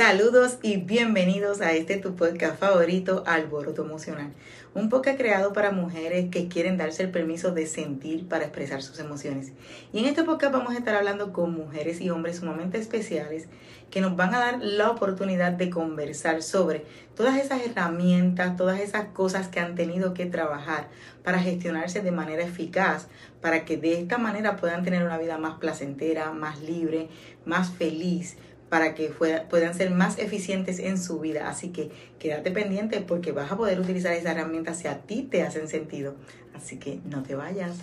Saludos y bienvenidos a este tu podcast favorito, Alboroto Emocional. Un podcast creado para mujeres que quieren darse el permiso de sentir para expresar sus emociones. Y en este podcast vamos a estar hablando con mujeres y hombres sumamente especiales que nos van a dar la oportunidad de conversar sobre todas esas herramientas, todas esas cosas que han tenido que trabajar para gestionarse de manera eficaz, para que de esta manera puedan tener una vida más placentera, más libre, más feliz para que puedan ser más eficientes en su vida. Así que quédate pendiente porque vas a poder utilizar esas herramientas si a ti te hacen sentido. Así que no te vayas.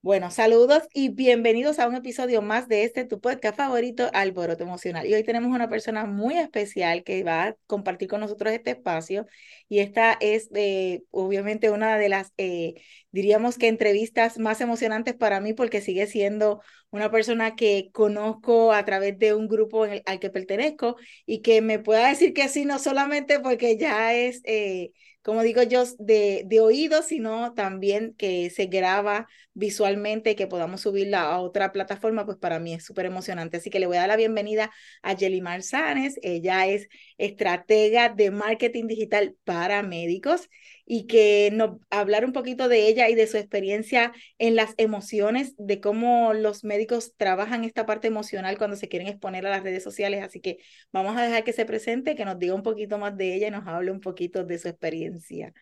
Bueno, saludos y bienvenidos a un episodio más de este tu podcast favorito, Alboroto Emocional. Y hoy tenemos una persona muy especial que va a compartir con nosotros este espacio. Y esta es eh, obviamente una de las, eh, diríamos que entrevistas más emocionantes para mí porque sigue siendo una persona que conozco a través de un grupo al que pertenezco y que me pueda decir que sí, no solamente porque ya es... Eh, como digo yo, de, de oído, sino también que se graba visualmente, que podamos subirla a otra plataforma, pues para mí es súper emocionante. Así que le voy a dar la bienvenida a Jelly Marzanes. Ella es estratega de marketing digital para médicos y que nos hablar un poquito de ella y de su experiencia en las emociones, de cómo los médicos trabajan esta parte emocional cuando se quieren exponer a las redes sociales. Así que vamos a dejar que se presente, que nos diga un poquito más de ella y nos hable un poquito de su experiencia.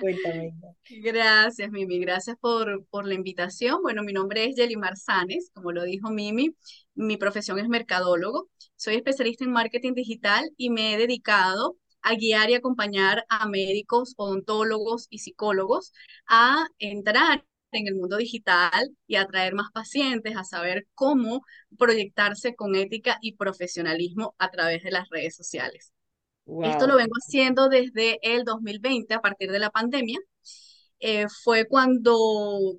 Cuéntame. Gracias, Mimi. Gracias por, por la invitación. Bueno, mi nombre es Yeli Marzanes, como lo dijo Mimi. Mi profesión es mercadólogo. Soy especialista en marketing digital y me he dedicado a guiar y acompañar a médicos, odontólogos y psicólogos a entrar en el mundo digital y atraer más pacientes, a saber cómo proyectarse con ética y profesionalismo a través de las redes sociales. Esto lo vengo haciendo desde el 2020, a partir de la pandemia, eh, fue cuando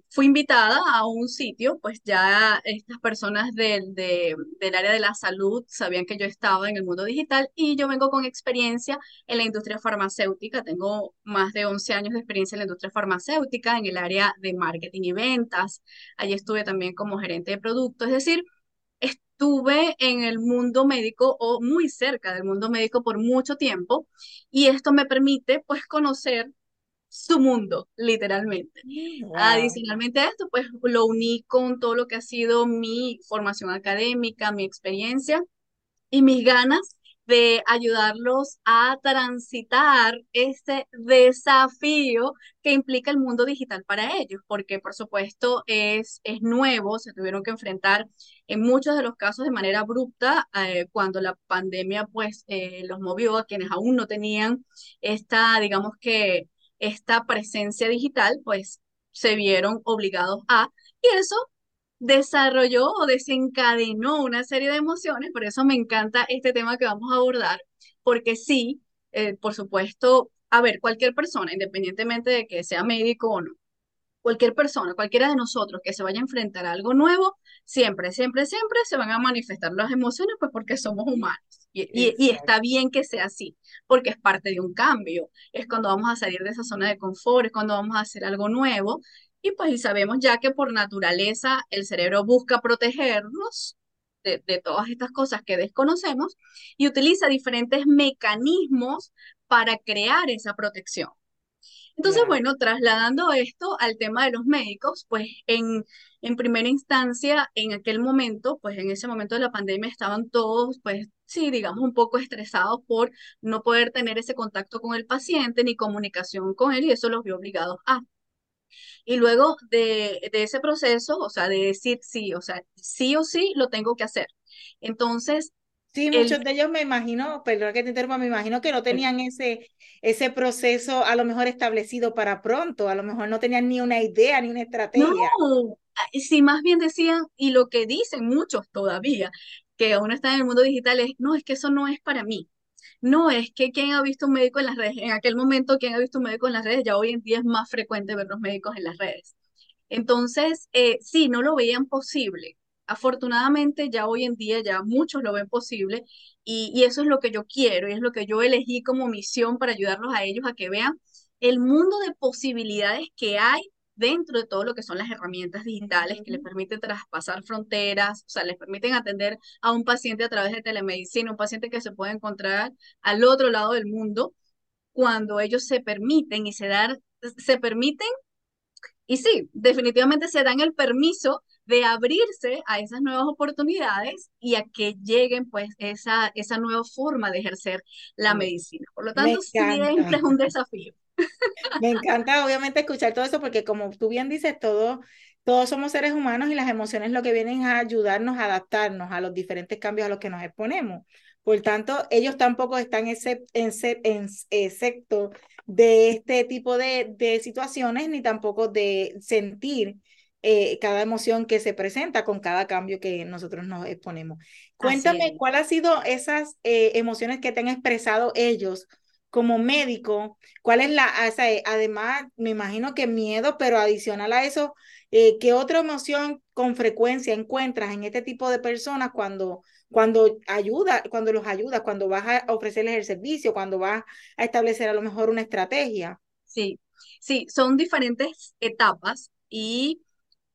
fui invitada a un sitio, pues ya estas personas del, del área de la salud sabían que yo estaba en el mundo digital y yo vengo con experiencia en la industria farmacéutica. Tengo más de 11 años de experiencia en la industria farmacéutica, en el área de marketing y ventas. Allí estuve también como gerente de producto, es decir, estuve en el mundo médico o muy cerca del mundo médico por mucho tiempo y esto me permite pues conocer su mundo, literalmente. Mm, Adicionalmente a esto, pues lo uní con todo lo que ha sido mi formación académica, mi experiencia y mis ganas de ayudarlos a transitar este desafío que implica el mundo digital para ellos, porque por supuesto es, es nuevo, se tuvieron que enfrentar en muchos de los casos de manera abrupta eh, cuando la pandemia pues eh, los movió a quienes aún no tenían esta, digamos que, esta presencia digital, pues se vieron obligados a, y eso desarrolló o desencadenó una serie de emociones, por eso me encanta este tema que vamos a abordar, porque sí, eh, por supuesto, a ver, cualquier persona, independientemente de que sea médico o no, cualquier persona, cualquiera de nosotros que se vaya a enfrentar a algo nuevo, siempre, siempre, siempre se van a manifestar las emociones, pues porque somos humanos. Y, y, está bien que sea así, porque es parte de un cambio. Es cuando vamos a salir de esa zona de confort, es cuando vamos a hacer algo nuevo. Y pues y sabemos ya que por naturaleza el cerebro busca protegernos de, de todas estas cosas que desconocemos y utiliza diferentes mecanismos para crear esa protección. Entonces, bueno, trasladando esto al tema de los médicos, pues en, en primera instancia, en aquel momento, pues en ese momento de la pandemia estaban todos, pues sí, digamos, un poco estresados por no poder tener ese contacto con el paciente ni comunicación con él y eso los vio obligados a. Y luego de, de ese proceso, o sea, de decir sí, o sea, sí o sí lo tengo que hacer. Entonces, Sí, muchos de ellos me imagino, perdón que te interrumpa, me imagino que no tenían ese, ese proceso a lo mejor establecido para pronto, a lo mejor no tenían ni una idea ni una estrategia. No, sí, más bien decían, y lo que dicen muchos todavía, que uno está en el mundo digital es, no, es que eso no es para mí. No, es que quien ha visto un médico en las redes, en aquel momento quien ha visto un médico en las redes, ya hoy en día es más frecuente ver los médicos en las redes. Entonces, eh, sí, no lo veían posible afortunadamente ya hoy en día ya muchos lo ven posible y, y, eso es lo que yo quiero y es lo que yo elegí como misión para ayudarlos a ellos a que vean el mundo de posibilidades que hay dentro de todo lo que son las herramientas digitales que le permiten traspasar fronteras, o sea, les permiten atender a un paciente a través de telemedicina, un paciente que se puede encontrar al otro lado del mundo, cuando ellos se permiten y se dan, se permiten, y sí, definitivamente se dan el permiso de abrirse a esas nuevas oportunidades y a que lleguen pues esa, esa nueva forma de ejercer la medicina. Por lo tanto, siempre es un desafío. Me encanta obviamente escuchar todo eso porque como tú bien dices, todo, todos somos seres humanos y las emociones lo que vienen a ayudarnos a adaptarnos a los diferentes cambios a los que nos exponemos. Por tanto, ellos tampoco están excepto de este tipo de, de situaciones ni tampoco de sentir eh, cada emoción que se presenta con cada cambio que nosotros nos exponemos. Cuéntame, ¿cuál ha sido esas eh, emociones que te han expresado ellos como médico? ¿Cuál es la, además, me imagino que miedo, pero adicional a eso, eh, ¿qué otra emoción con frecuencia encuentras en este tipo de personas cuando, cuando ayuda, cuando los ayudas, cuando vas a ofrecerles el servicio, cuando vas a establecer a lo mejor una estrategia? Sí, sí, son diferentes etapas y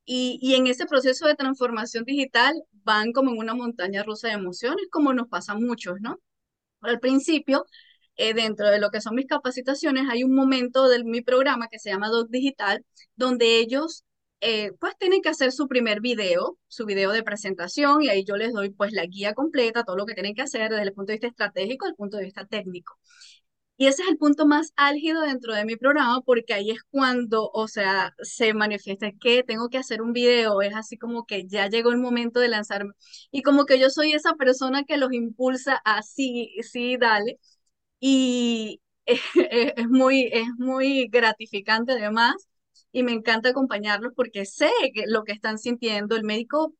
y, en ese proceso de transformación digital van como en una montaña rusa de emociones, como nos pasa a muchos, ¿no? Al principio, eh, dentro de lo que son mis capacitaciones, hay un momento de mi programa que se llama Doc Digital, donde ellos eh, pues tienen que hacer su primer video, su video de presentación, y ahí yo les doy pues la guía completa, todo lo que tienen que hacer desde el punto de vista estratégico, el punto de vista técnico. Y ese es el punto más álgido dentro de mi programa porque ahí es cuando, o sea, se manifiesta que tengo que hacer un video, es así como que ya llegó el momento de lanzarme. Y como que yo soy esa persona que los impulsa así, sí, dale. Y es, muy, es muy gratificante además y me encanta acompañarlos porque sé que lo que están sintiendo el médico,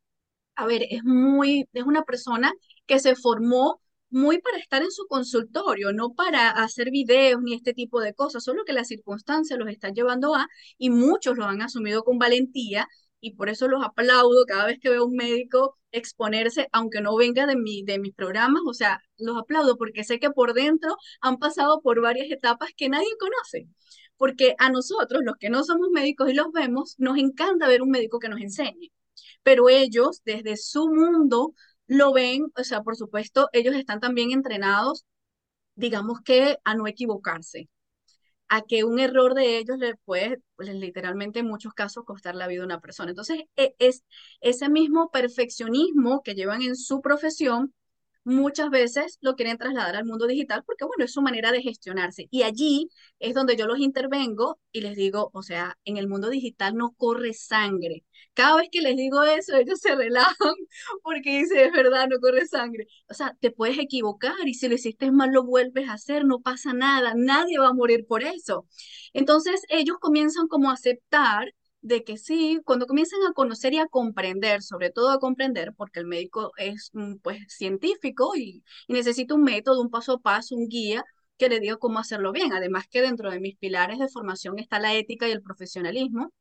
a ver, es muy, es una persona que se formó muy para estar en su consultorio, no para hacer videos ni este tipo de cosas, solo que las circunstancias los están llevando a, y muchos lo han asumido con valentía, y por eso los aplaudo cada vez que veo a un médico exponerse, aunque no venga de, mi, de mis programas, o sea, los aplaudo porque sé que por dentro han pasado por varias etapas que nadie conoce. Porque a nosotros, los que no somos médicos y los vemos, nos encanta ver un médico que nos enseñe. Pero ellos, desde su mundo, lo ven, o sea, por supuesto, ellos están también entrenados, digamos que a no equivocarse, a que un error de ellos le puede, pues, literalmente en muchos casos, costar la vida a una persona. Entonces, e, es ese mismo perfeccionismo que llevan en su profesión, muchas veces lo quieren trasladar al mundo digital porque, bueno, es su manera de gestionarse. Y allí es donde yo los intervengo y les digo, o sea, en el mundo digital no corre sangre. Cada vez que les digo eso, ellos se relajan porque dicen, es verdad, no corre sangre. O sea, te puedes equivocar y si lo hiciste mal, lo vuelves a hacer, no pasa nada, nadie va a morir por eso. Entonces, ellos comienzan como a aceptar de que sí, cuando comienzan a conocer y a comprender, sobre todo a comprender, porque el médico es mm, pues científico y, y necesita un método, un paso a paso, un guía que le diga cómo hacerlo bien. Además que dentro de mis pilares de formación está la ética y el profesionalismo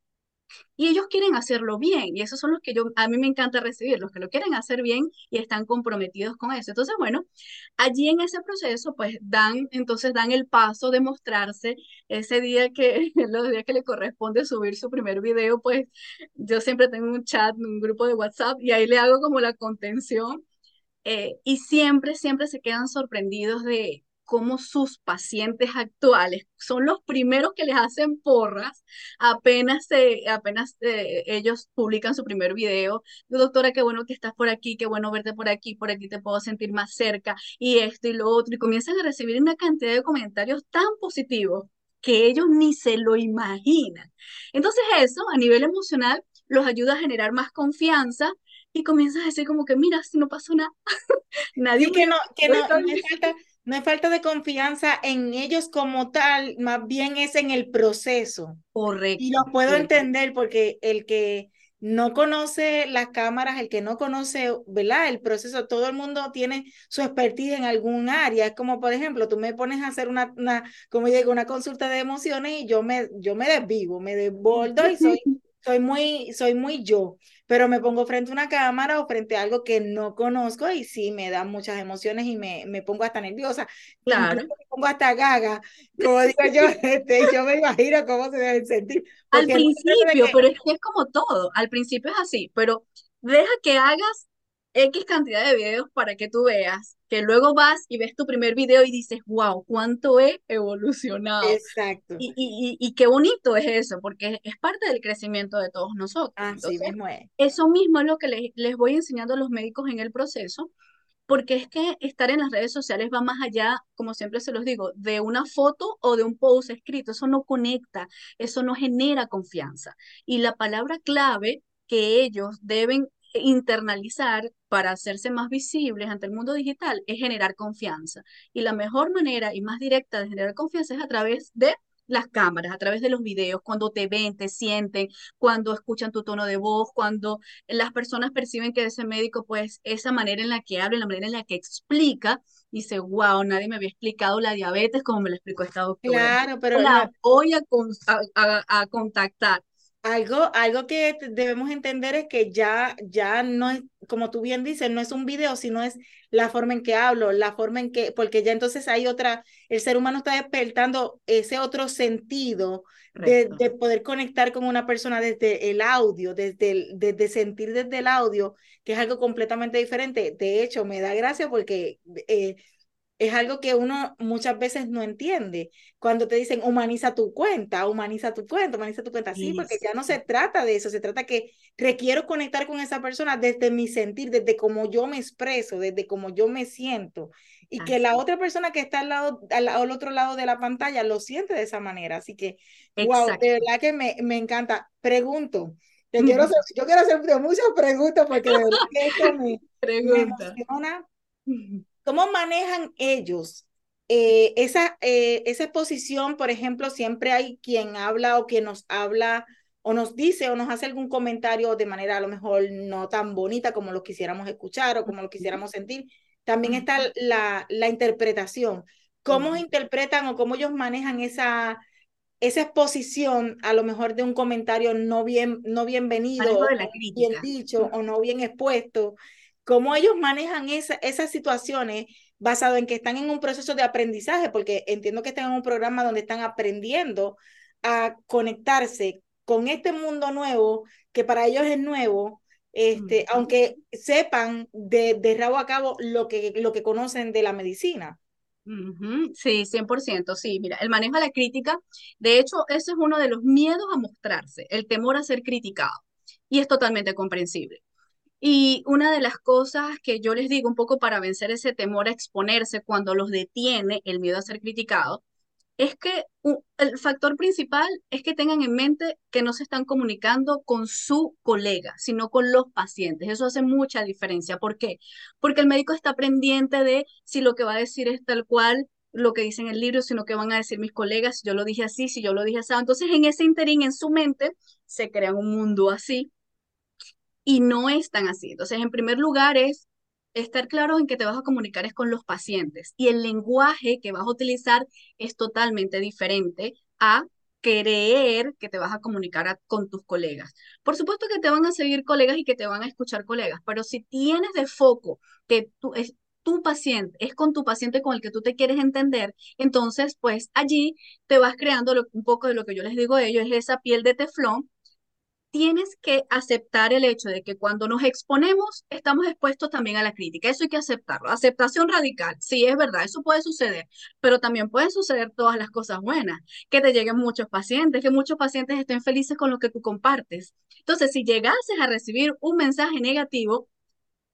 y ellos quieren hacerlo bien y esos son los que yo a mí me encanta recibir, los que lo quieren hacer bien y están comprometidos con eso. Entonces, bueno, allí en ese proceso pues dan entonces dan el paso de mostrarse ese día que los días que le corresponde subir su primer video, pues yo siempre tengo un chat, un grupo de WhatsApp y ahí le hago como la contención eh, y siempre siempre se quedan sorprendidos de cómo sus pacientes actuales son los primeros que les hacen porras apenas, apenas eh, ellos publican su primer video. Doctora, qué bueno que estás por aquí, qué bueno verte por aquí, por aquí te puedo sentir más cerca y esto y lo otro. Y comienzan a recibir una cantidad de comentarios tan positivos que ellos ni se lo imaginan. Entonces eso a nivel emocional los ayuda a generar más confianza y comienzas a decir como que, mira, si no pasó nada, nadie... que no, que no, no hay falta de confianza en ellos como tal, más bien es en el proceso. Correcto. Y lo puedo entender porque el que no conoce las cámaras, el que no conoce, ¿verdad? El proceso, todo el mundo tiene su expertise en algún área. Es como, por ejemplo, tú me pones a hacer una, una como digo, una consulta de emociones y yo me, yo me desvivo, me desbordo y soy, soy muy, soy muy yo pero me pongo frente a una cámara o frente a algo que no conozco y sí me da muchas emociones y me, me pongo hasta nerviosa. Claro. Me pongo hasta gaga, como digo yo, este, yo me imagino cómo se debe sentir. Al principio, pero es que es como todo, al principio es así, pero deja que hagas X cantidad de videos para que tú veas, que luego vas y ves tu primer video y dices, wow, cuánto he evolucionado. Exacto. Y, y, y, qué bonito es eso, porque es parte del crecimiento de todos nosotros. Así mismo es. Eso mismo es lo que les, les voy enseñando a los médicos en el proceso, porque es que estar en las redes sociales va más allá, como siempre se los digo, de una foto o de un post escrito. Eso no conecta, eso no genera confianza. Y la palabra clave que ellos deben internalizar para hacerse más visibles ante el mundo digital es generar confianza. Y la mejor manera y más directa de generar confianza es a través de las cámaras, a través de los videos, cuando te ven, te sienten, cuando escuchan tu tono de voz, cuando las personas perciben que ese médico, pues esa manera en la que habla, la manera en la que explica, dice, wow, nadie me había explicado la diabetes como me lo explicó esta doctora. Claro, pero la voy a, a contactar algo, algo que debemos entender es que ya, ya no es, como tú bien dices, no es un video, sino es la forma en que hablo, la forma en que, porque ya entonces hay otra, el ser humano está despertando ese otro sentido de, de, poder conectar con una persona desde el audio, desde, desde sentir desde el audio, que es algo completamente diferente. De hecho, me da gracia porque eh, es algo que uno muchas veces no entiende. Cuando te dicen humaniza tu cuenta, humaniza tu cuenta, humaniza tu cuenta, sí, porque ya no se trata de eso, se trata que requiero conectar con esa persona desde mi sentir, desde cómo yo me expreso, desde cómo yo me siento, y que la otra persona que está al lado, al, otro lado de la pantalla lo siente de esa manera. Así que, wow, de verdad que me, me encanta. Pregunto, te quiero hacer, yo quiero hacer muchas preguntas porque de verdad que esto me, me emociona. ¿Cómo manejan ellos eh, esa, eh, esa exposición? Por ejemplo, siempre hay quien habla o quien nos habla o nos dice o nos hace algún comentario de manera a lo mejor no tan bonita como lo quisiéramos escuchar o como lo quisiéramos sentir. También está la, la interpretación. ¿Cómo interpretan o cómo ellos manejan esa, esa exposición a lo mejor de un comentario no bien, no bienvenido, bien dicho o no bien expuesto? Cómo ellos manejan esa, esas situaciones basado en que están en un proceso de aprendizaje, porque entiendo que están en un programa donde están aprendiendo a conectarse con este mundo nuevo, que para ellos es nuevo, este, aunque sepan de, de, rabo a cabo lo que, lo que conocen de la medicina. Sí, 100%, sí. Mira, el manejo de la crítica, de hecho, ese es uno de los miedos a mostrarse, el temor a ser criticado. Y es totalmente comprensible. Y una de las cosas que yo les digo un poco para vencer ese temor a exponerse cuando los detiene el miedo a ser criticado, es que el factor principal es que tengan en mente que no se están comunicando con su colega, sino con los pacientes. Eso hace mucha diferencia. ¿Por qué? Porque el médico está pendiente de si lo que va a decir es tal cual lo que dice en el libro, sino que van a decir mis colegas, si yo lo dije así, si yo lo dije así. Entonces, en ese interín, en su mente, se crea un mundo así y no es tan así. Entonces, en primer lugar es estar claro en que te vas a comunicar es con los pacientes y el lenguaje que vas a utilizar es totalmente diferente a creer que te vas a comunicar con tus colegas. Por supuesto que te van a seguir colegas y que te van a escuchar colegas, pero si tienes de foco que tú, es tu paciente, es con tu paciente con el que tú te quieres entender, entonces pues allí te vas creando un poco de lo que yo les digo a ellos, es esa piel de teflón tienes que aceptar el hecho de que cuando nos exponemos estamos expuestos también a la crítica. Eso hay que aceptarlo. Aceptación radical. Sí, es verdad, eso puede suceder, pero también pueden suceder todas las cosas buenas, que te lleguen muchos pacientes, que muchos pacientes estén felices con lo que tú compartes. Entonces, si llegases a recibir un mensaje negativo,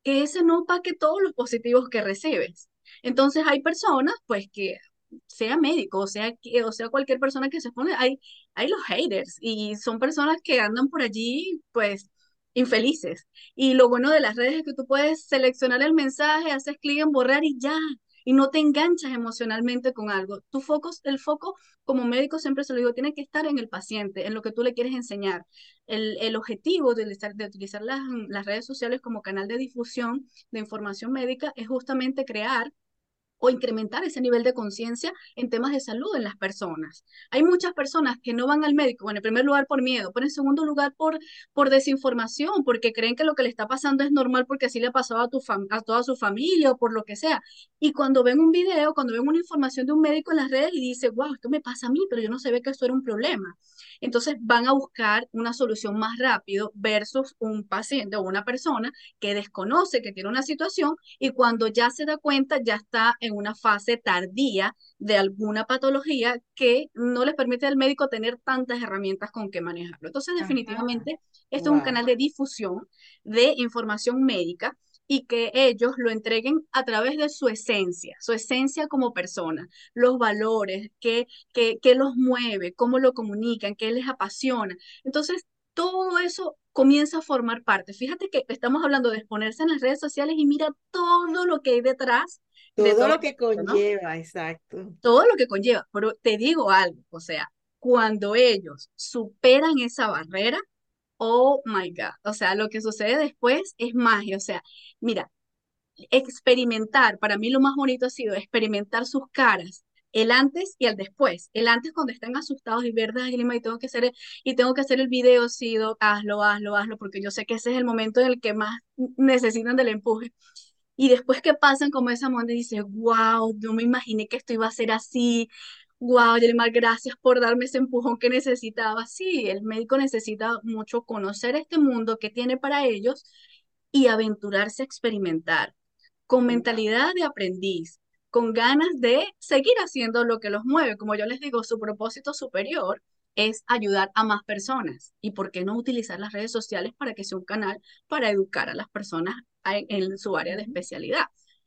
que ese no paque todos los positivos que recibes. Entonces, hay personas, pues, que sea médico, sea, o sea cualquier persona que se expone, hay, hay los haters y son personas que andan por allí, pues, infelices. Y lo bueno de las redes es que tú puedes seleccionar el mensaje, haces clic en borrar y ya, y no te enganchas emocionalmente con algo. Tu foco, el foco como médico siempre se lo digo, tiene que estar en el paciente, en lo que tú le quieres enseñar. El, el objetivo de utilizar, de utilizar las, las redes sociales como canal de difusión de información médica es justamente crear o incrementar ese nivel de conciencia en temas de salud en las personas. Hay muchas personas que no van al médico, bueno, en primer lugar por miedo, pero en segundo lugar por, por desinformación, porque creen que lo que le está pasando es normal porque así le pasó a, tu a toda su familia o por lo que sea. Y cuando ven un video, cuando ven una información de un médico en las redes y dice, wow, esto me pasa a mí, pero yo no sabía que esto era un problema. Entonces van a buscar una solución más rápido versus un paciente o una persona que desconoce que tiene una situación y cuando ya se da cuenta ya está en una fase tardía de alguna patología que no les permite al médico tener tantas herramientas con que manejarlo. Entonces, definitivamente, esto es un canal de difusión de información médica y que ellos lo entreguen a través de su esencia, su esencia como persona, los valores, qué, qué, qué los mueve, cómo lo comunican, qué les apasiona. Entonces, todo eso comienza a formar parte. Fíjate que estamos hablando de exponerse en las redes sociales y mira todo lo que hay detrás. Todo, de todo lo que conlleva, exacto. Todo lo que conlleva. Pero te digo algo, o sea, cuando ellos superan esa barrera, oh my God, o sea, lo que sucede después es magia, o sea, mira, experimentar, para mí lo más bonito ha sido experimentar sus caras, el antes y el después. El antes cuando están asustados y verdad, y tengo que hacer y tengo que hacer el video, sí, hazlo, hazlo, hazlo, porque yo sé que ese es el momento en el que más necesitan del empuje. Y después que pasan como esa monte dice, wow, no me imaginé que esto iba a ser así. Wow, Yelimar, gracias por darme ese empujón que necesitaba. Sí, el médico necesita mucho conocer este mundo que tiene para ellos y aventurarse a experimentar con mentalidad de aprendiz, con ganas de seguir haciendo lo que los mueve. Como yo les digo, su propósito superior es ayudar a más personas. ¿Y por qué no utilizar las redes sociales para que sea un canal para educar a las personas en, su área de especialidad?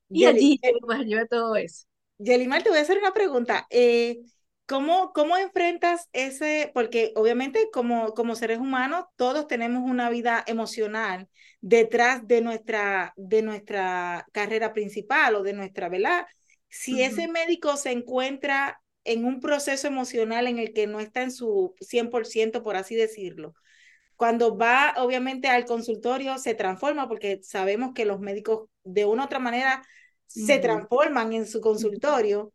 Y allí eh, pues lleva todo eso. Yelimar, te voy a hacer una pregunta. Eh, ¿cómo, ¿Cómo enfrentas ese? Porque obviamente como, como seres humanos todos tenemos una vida emocional detrás de nuestra, de nuestra carrera principal o de nuestra, ¿verdad? Si ese médico se encuentra en un proceso emocional en el que no está en su 100%, por así decirlo, cuando va obviamente al consultorio se transforma porque sabemos que los médicos de una u otra manera se transforman en su consultorio,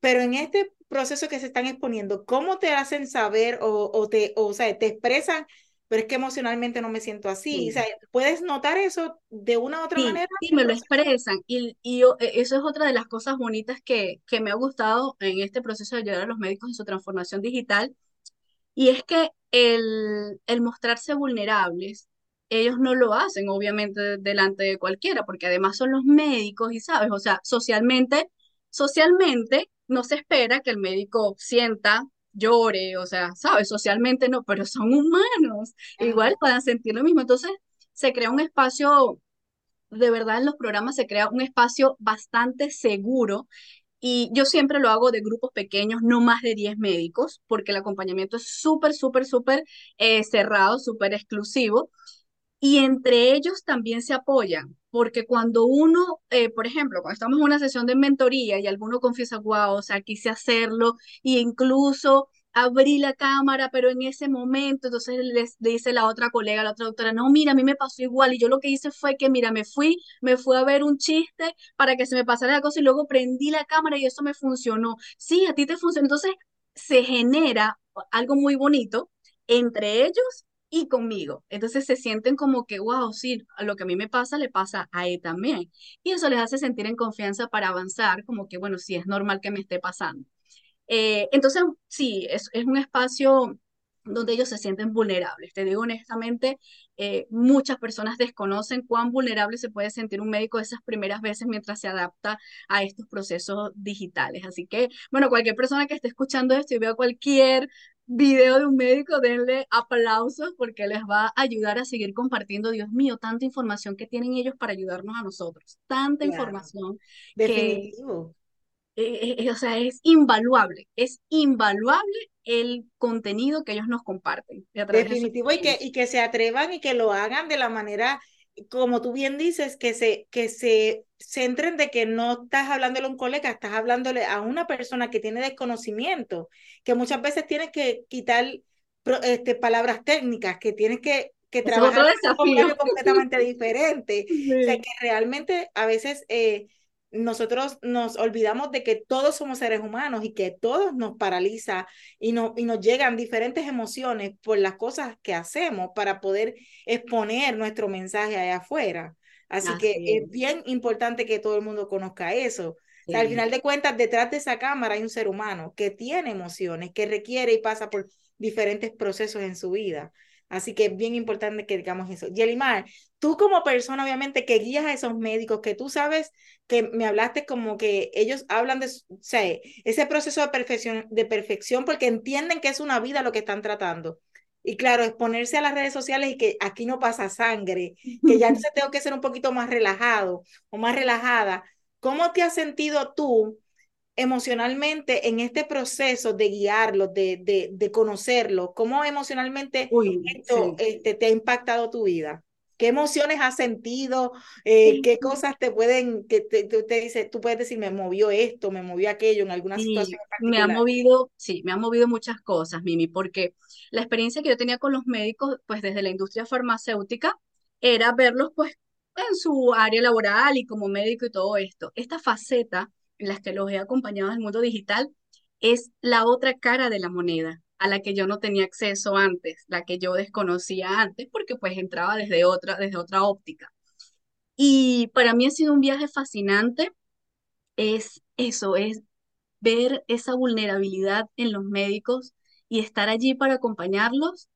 pero en este proceso que se están exponiendo, ¿cómo te hacen saber o, o te, o, sea, te expresan pero es que emocionalmente no me siento así. O sea, ¿puedes notar eso de una u otra manera? Sí, me lo expresan. Y, y e, eso es otra de las cosas bonitas que, que me ha gustado en este proceso de ayudar a los médicos en su transformación digital. Y es que el, el mostrarse vulnerables, ellos no lo hacen, obviamente, delante de cualquiera, porque además son los médicos y, ¿sabes? O sea, socialmente, socialmente no se espera que el médico sienta llore, o sea, ¿sabes? Socialmente no, pero son humanos, igual puedan sentir lo mismo. Entonces, se crea un espacio, de verdad en los programas se crea un espacio bastante seguro y yo siempre lo hago de grupos pequeños, no más de 10 médicos, porque el acompañamiento es súper, súper, súper eh, cerrado, súper exclusivo. Y entre ellos también se apoyan, porque cuando uno, eh, por ejemplo, cuando estamos en una sesión de mentoría y alguno confiesa, wow, o sea, quise hacerlo, e incluso abrí la cámara, pero en ese momento, entonces le dice la otra colega, la otra doctora, no, mira, a mí me pasó igual, y yo lo que hice fue que, mira, me fui, me fui a ver un chiste para que se me pasara la cosa, y luego prendí la cámara y eso me funcionó. Sí, a ti te funcionó. Entonces, se genera algo muy bonito entre ellos y conmigo. Entonces se sienten como que, wow, sí, lo que a mí me pasa le pasa a él también. Y eso les hace sentir en confianza para avanzar, como que, bueno, sí, es normal que me esté pasando. Eh, entonces, sí, es, un espacio donde ellos se sienten vulnerables. Te digo honestamente, eh, muchas personas desconocen cuán vulnerable se puede sentir un médico esas primeras veces mientras se adapta a estos procesos digitales. Así que, bueno, cualquier persona que esté escuchando esto y vea cualquier video de un médico, denle aplausos porque les va a ayudar a seguir compartiendo, Dios mío, tanta información que tienen ellos para ayudarnos a nosotros, tanta información. Definitivo. Eh, eh, o sea, es invaluable, es invaluable el contenido que ellos nos comparten. Definitivo, y que, y que se atrevan y que lo hagan de la manera, como tú bien dices, que se, que se centren de que no estás hablándole a un colega, estás hablándole a una persona que tiene desconocimiento, que muchas veces tienes que quitar este, palabras técnicas, que tienes que, que trabajar un completamente diferente. O sea, que realmente a veces... Eh, nosotros nos olvidamos de que todos somos seres humanos y que todos nos paraliza y, no, y nos llegan diferentes emociones por las cosas que hacemos para poder exponer nuestro mensaje allá afuera. Así, que es. bien importante que todo el mundo conozca eso. al final de cuentas, detrás de esa cámara hay un ser humano que tiene emociones, que requiere y pasa por diferentes procesos en su vida. Así que es bien importante que digamos eso. Yelimar, tú como persona, obviamente, que guías a esos médicos, que tú sabes que me hablaste como que ellos hablan de, o sea, ese proceso de perfección, de perfección porque entienden que es una vida lo que están tratando. Y claro, exponerse a las redes sociales y que aquí no pasa sangre, que ya entonces tengo que ser un poquito más relajado o más relajada. ¿Cómo te has sentido tú emocionalmente en este proceso de guiarlo, de, de, de conocerlo? ¿Cómo emocionalmente esto este, te ha impactado tu vida? ¿Qué emociones has sentido? Eh, ¿Qué cosas te pueden, que te, te, dice, tú puedes decir, me movió esto, me movió aquello en alguna situación Me ha movido, sí, me ha movido muchas cosas, Mimi, porque la experiencia que yo tenía con los médicos, pues desde la industria farmacéutica, era verlos pues en su área laboral y como médico y todo esto. Esta faceta en las que los he acompañado el mundo digital, es la otra cara de la moneda a la que yo no tenía acceso antes, la que yo desconocía antes, porque pues entraba desde otra, desde otra óptica. Y para mí ha sido un viaje fascinante, es eso, es ver esa vulnerabilidad en los médicos y estar allí para acompañarlos.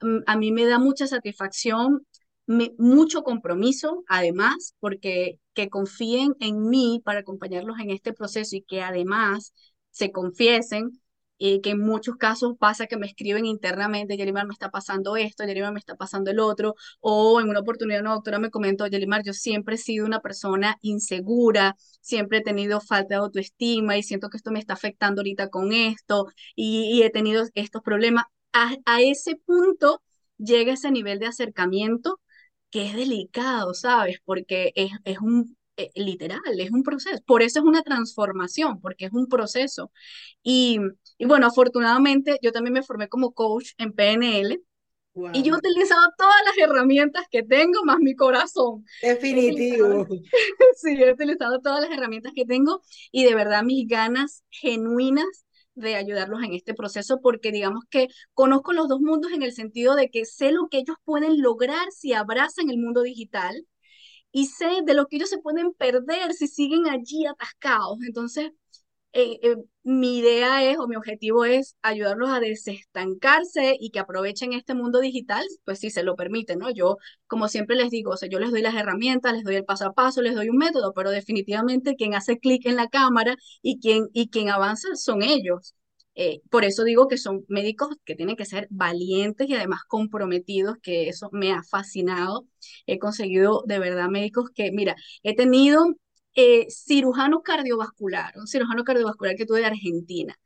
Mm, a mí me da mucha satisfacción mucho compromiso, además, porque que confíen en mí para acompañarlos en este proceso y que además se confiesen, y que en muchos casos pasa que me escriben internamente, Yelimar, me está pasando esto, Yelimar, me está pasando el otro, o en una oportunidad una doctora me comentó, Yelimar, yo siempre he sido una persona insegura, siempre he tenido falta de autoestima y siento que esto me está afectando ahorita con esto y, he tenido estos problemas. A, a ese punto llega ese nivel de acercamiento que es delicado, ¿sabes? Porque es, es un, eh, literal, es un proceso. Por eso es una transformación, porque es un proceso. Y, y bueno, afortunadamente yo también me formé como coach en PNL. Y yo he utilizado todas las herramientas que tengo, más mi corazón. Definitivo. sí, he utilizado todas las herramientas que tengo y de verdad mis ganas genuinas de ayudarlos en este proceso porque digamos que conozco los dos mundos en el sentido de que sé lo que ellos pueden lograr si abrazan el mundo digital y sé de lo que ellos se pueden perder si siguen allí atascados. Entonces, eh, eh, mi idea es o mi objetivo es ayudarlos a desestancarse y que aprovechen este mundo digital, pues si se lo permiten, ¿no? Yo, como siempre les digo, o sea, yo les doy las herramientas, les doy el paso a paso, les doy un método, pero definitivamente quien hace clic en la cámara y quien, y quien avanza son ellos. Eh, por eso digo que son médicos que tienen que ser valientes y además comprometidos, que eso me ha fascinado. He conseguido de verdad médicos que, mira, he tenido eh, cirujano cardiovascular, un cirujano cardiovascular que tuve de Argentina.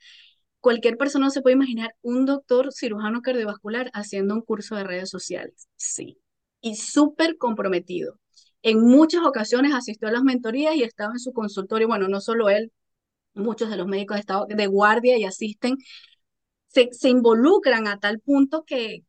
Cualquier persona se puede imaginar un doctor cirujano cardiovascular haciendo un curso de redes sociales. Sí. Y súper comprometido. En muchas ocasiones asistió a las mentorías y estaba en su consultorio. Bueno, no solo él, muchos de los médicos de estado de guardia y asisten. Se, involucran a tal punto que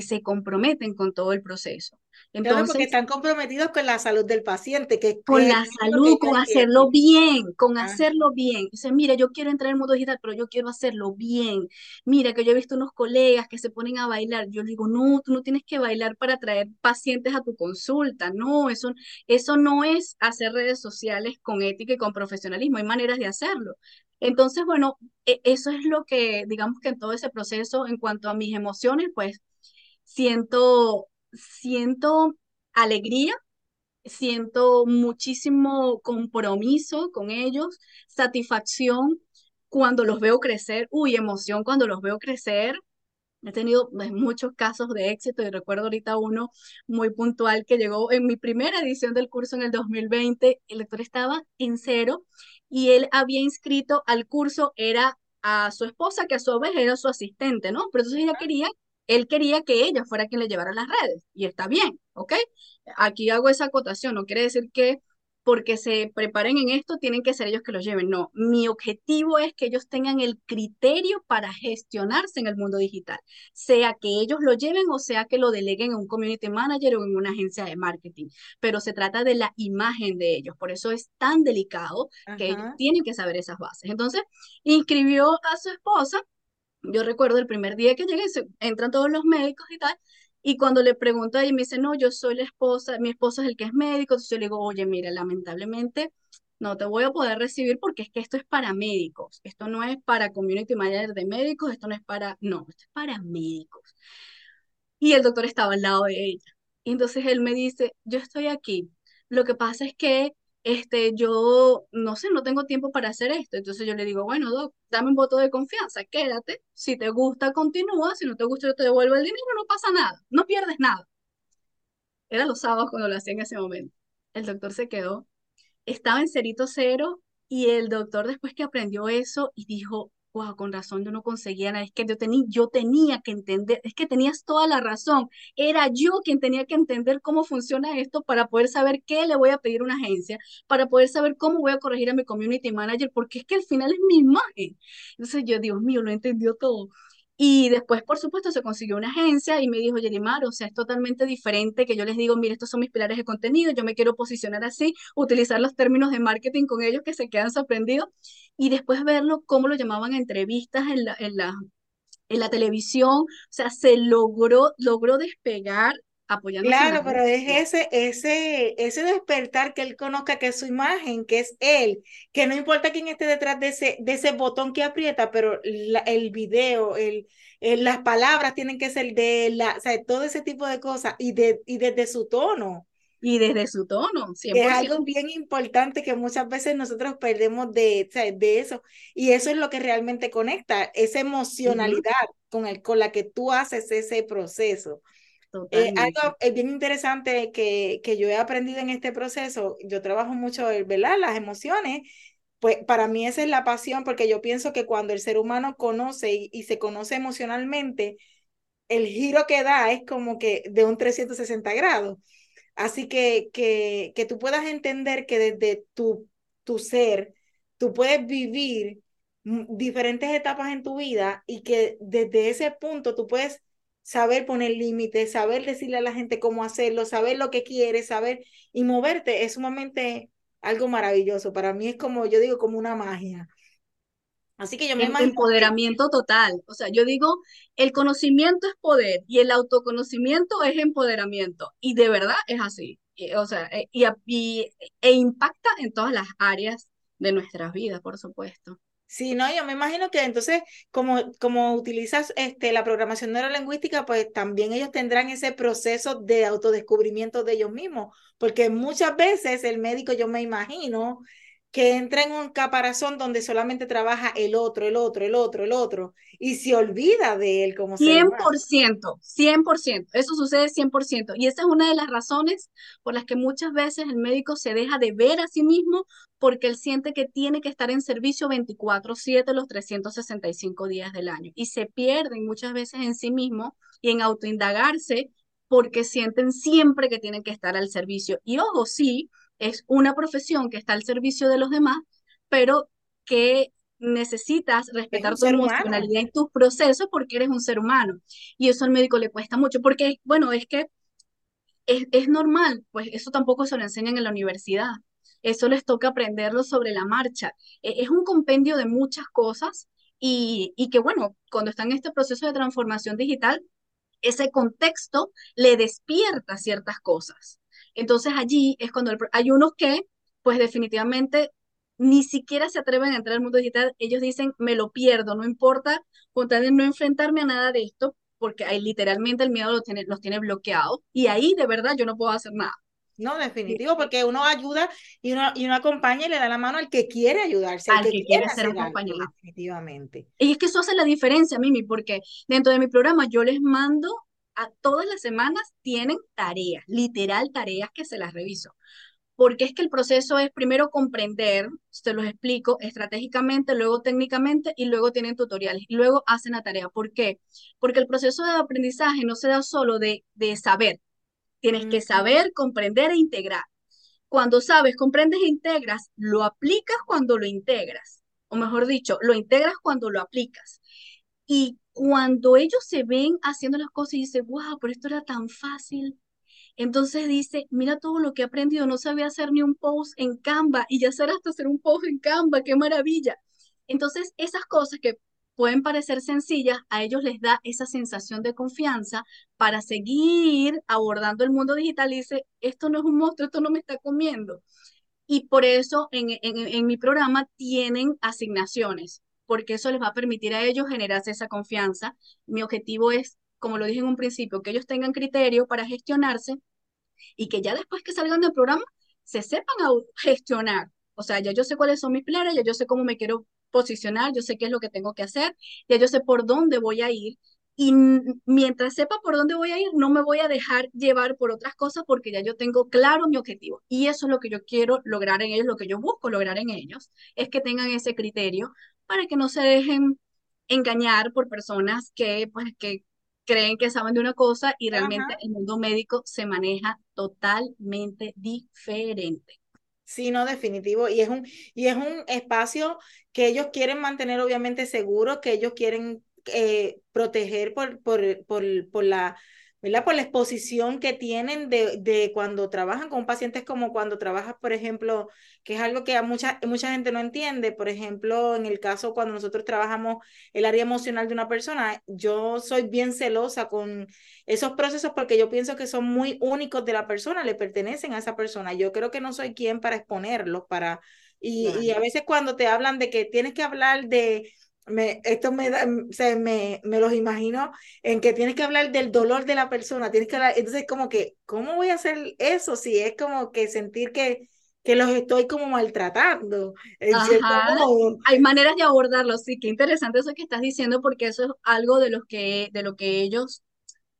se comprometen con todo el proceso. Entonces, porque están comprometidos con la salud del paciente. Que, con la salud, con hacerlo bien, con hacerlo bien. Dice, mira, yo quiero entrar en el mundo digital, pero yo quiero hacerlo bien. Mira, que yo he visto unos colegas que se ponen a bailar. Yo digo, no, tú no tienes que bailar para traer pacientes a tu consulta. No, eso, eso no es hacer redes sociales con ética y con profesionalismo. Hay maneras de hacerlo. Entonces, bueno, e, eso es lo que, digamos que en todo ese proceso, en cuanto a mis emociones, pues siento siento alegría, siento muchísimo compromiso con ellos, satisfacción cuando los veo crecer, uy, emoción cuando los veo crecer. He tenido pues, muchos casos de éxito y recuerdo ahorita uno muy puntual que llegó en mi primera edición del curso en el 2020. El lector estaba en cero y él había inscrito al curso, era a su esposa, que a su vez era su asistente, ¿no? Pero entonces ella quería él quería que ella fuera quien le llevara las redes y está bien, ¿ok? Aquí hago esa acotación, no quiere decir que porque se preparen en esto, tienen que ser ellos que lo lleven. No, mi objetivo es que ellos tengan el criterio para gestionarse en el mundo digital, sea que ellos lo lleven o sea que lo deleguen en un community manager o en una agencia de marketing, pero se trata de la imagen de ellos, por eso es tan delicado que ellos tienen que saber esas bases. Entonces, inscribió a su esposa. Yo recuerdo el primer día que llegué, entran todos los médicos y tal, y cuando le pregunto a ella, me dice, no, yo soy la esposa, mi esposo es el que es médico. Entonces yo le digo, oye, mira, lamentablemente no te voy a poder recibir porque es que esto es para médicos. Esto no es para community manager de médicos, esto no es para, no, esto es para médicos. Y el doctor estaba al lado de ella. Y entonces él me dice, yo estoy aquí. Lo que pasa es que este, yo no sé, no tengo tiempo para hacer esto. Entonces yo le digo, bueno, Doc, dame un voto de confianza, quédate. Si te gusta, continúa. Si no te gusta, yo te devuelvo el dinero, no pasa nada, no pierdes nada. Era los sábados cuando lo hacía en ese momento. El doctor se quedó, estaba en cerito cero y el doctor después que aprendió eso y dijo, wow, con razón yo no conseguía nada, es que yo, tenía yo tenía que entender, es que tenías toda la razón, era yo quien tenía que entender cómo funciona esto para poder saber qué le voy a pedir a una agencia, para poder saber cómo voy a corregir a mi community manager, porque es que al final es mi imagen. Entonces yo, Dios mío, lo entendió todo. Y después, por supuesto, se consiguió una agencia y me dijo, Yerimar, o sea, es totalmente diferente que yo les digo, mire, estos son mis pilares de contenido, yo me quiero posicionar así, utilizar los términos de marketing con ellos que se quedan sorprendidos y después verlo cómo lo llamaban entrevistas en la, en la, en la televisión, o sea, se logró, logró despegar apoyando. Claro, pero es ese, ese, ese despertar que él conozca que es su imagen, que es él, que no importa quién esté detrás de ese, de ese botón que aprieta, pero el video, el, las palabras tienen que ser de la, o sea, todo ese tipo de cosas y, de, y desde su tono. Y desde su tono, Es algo bien importante que muchas veces nosotros perdemos de, de eso. Y eso es lo que realmente conecta, esa emocionalidad con, el, con la que tú haces ese proceso. Eh, algo es bien interesante que, que yo he aprendido en este proceso, yo trabajo mucho, ¿verdad? Las emociones, pues para mí esa es la pasión, porque yo pienso que cuando el ser humano conoce y, se conoce emocionalmente, el giro que da es como que de un 360 grados. Así que, que, que tú puedas entender que desde tu, tu ser, tú puedes vivir diferentes etapas en tu vida y que desde ese punto tú puedes saber poner límites, saber decirle a la gente cómo hacerlo, saber lo que quieres, saber y moverte es sumamente algo maravilloso. Para mí es como, yo digo, como una magia. Así que yo me imagino. Empoderamiento total. O sea, yo digo, el conocimiento es poder y el autoconocimiento es empoderamiento. Y de verdad es así. O sea, e, y, y, e impacta en todas las áreas de nuestras vidas, por supuesto. Sí, no, yo me imagino que entonces, como, como utilizas este, la programación neurolingüística, pues también ellos tendrán ese proceso de autodescubrimiento de ellos mismos, porque muchas veces el médico, yo me imagino, que entra en un caparazón donde solamente trabaja el otro, el otro, el otro, el otro, y se olvida de él como 100%, 100%, eso sucede 100%, y esa es una de las razones por las que muchas veces el médico se deja de ver a sí mismo porque él siente que tiene que estar en servicio 24/7 los 365 días del año, y se pierden muchas veces en sí mismo y en autoindagarse porque sienten siempre que tienen que estar al servicio. Y ojo, sí, es una profesión que está al servicio de los demás, pero que necesitas respetar tu emocionalidad y tus procesos porque eres un ser humano. Y eso al médico le cuesta mucho, porque, bueno, es que es, es normal, pues eso tampoco se lo enseñan en la universidad. Eso les toca aprenderlo sobre la marcha. E, es un compendio de muchas cosas y, y que, bueno, cuando está en este proceso de transformación digital, ese contexto le despierta ciertas cosas. Entonces allí es cuando hay unos que, pues definitivamente ni siquiera se atreven a entrar al mundo digital. Ellos dicen, me lo pierdo, no importa, con tal de no enfrentarme a nada de esto, porque ahí literalmente el miedo los tiene, los tiene bloqueados y ahí de verdad yo no puedo hacer nada. No, definitivo, porque uno ayuda y uno, y uno acompaña y le da la mano al que quiere ayudarse, al, que, quiere ser acompañado. Definitivamente. Y es que eso hace la diferencia, Mimi, porque dentro de mi programa yo les mando a todas las semanas tienen tareas, literal tareas que se las reviso. Porque es que el proceso es primero comprender, te los explico estratégicamente, luego técnicamente y luego tienen tutoriales y luego hacen la tarea. ¿Por qué? Porque el proceso de aprendizaje no se da solo de, de saber, tienes que saber, comprender e integrar. cuando sabes, comprendes e integras, lo aplicas cuando lo integras, o mejor dicho, lo integras cuando lo aplicas. Y cuando ellos se ven haciendo las cosas y dicen, wow, pero esto era tan fácil, entonces dice, mira todo lo que he aprendido, no sabía hacer ni un post en Canva y ya sabes hasta hacer un post en Canva, qué maravilla. Entonces, esas cosas que pueden parecer sencillas, a ellos les da esa sensación de confianza para seguir abordando el mundo digital y dice, esto no es un monstruo, esto no me está comiendo. Y por eso en, en mi programa tienen asignaciones, porque eso les va a permitir a ellos generarse esa confianza. Mi objetivo es como lo dije en un principio, que ellos tengan criterio para gestionarse y que ya después que salgan del programa se sepan gestionar. O sea, ya yo sé cuáles son mis planes, ya yo sé cómo me quiero posicionar, yo sé qué es lo que tengo que hacer, ya yo sé por dónde voy a ir. Y mientras sepa por dónde voy a ir, no me voy a dejar llevar por otras cosas porque ya yo tengo claro mi objetivo. Y eso es lo que yo quiero lograr en ellos, lo que yo busco lograr en ellos, es que tengan ese criterio para que no se dejen engañar por personas que, pues, que creen que saben de una cosa y realmente el mundo médico se maneja totalmente diferente. Sí, no, definitivo. Y es un, y es un espacio que ellos quieren mantener obviamente seguro, que ellos quieren eh, proteger por, por, por, por la ¿verdad? Por la exposición que tienen de, de, cuando trabajan con pacientes, como cuando trabajas, por ejemplo, que es algo que a mucha, mucha gente no entiende. Por ejemplo, en el caso cuando nosotros trabajamos el área emocional de una persona, yo soy bien celosa con esos procesos porque yo pienso que son muy únicos de la persona, le pertenecen a esa persona. Yo creo que no soy quien para exponerlos, para... Y, y a veces cuando te hablan de que tienes que hablar de me, esto me da, se me, me los imagino en que tienes que hablar del dolor de la persona, tienes que hablar, entonces como que, ¿cómo voy a hacer eso? Si es como que sentir que, que los estoy como maltratando. Hay maneras de abordarlo, sí, qué interesante eso que estás diciendo, porque eso es algo de, los que, de lo que ellos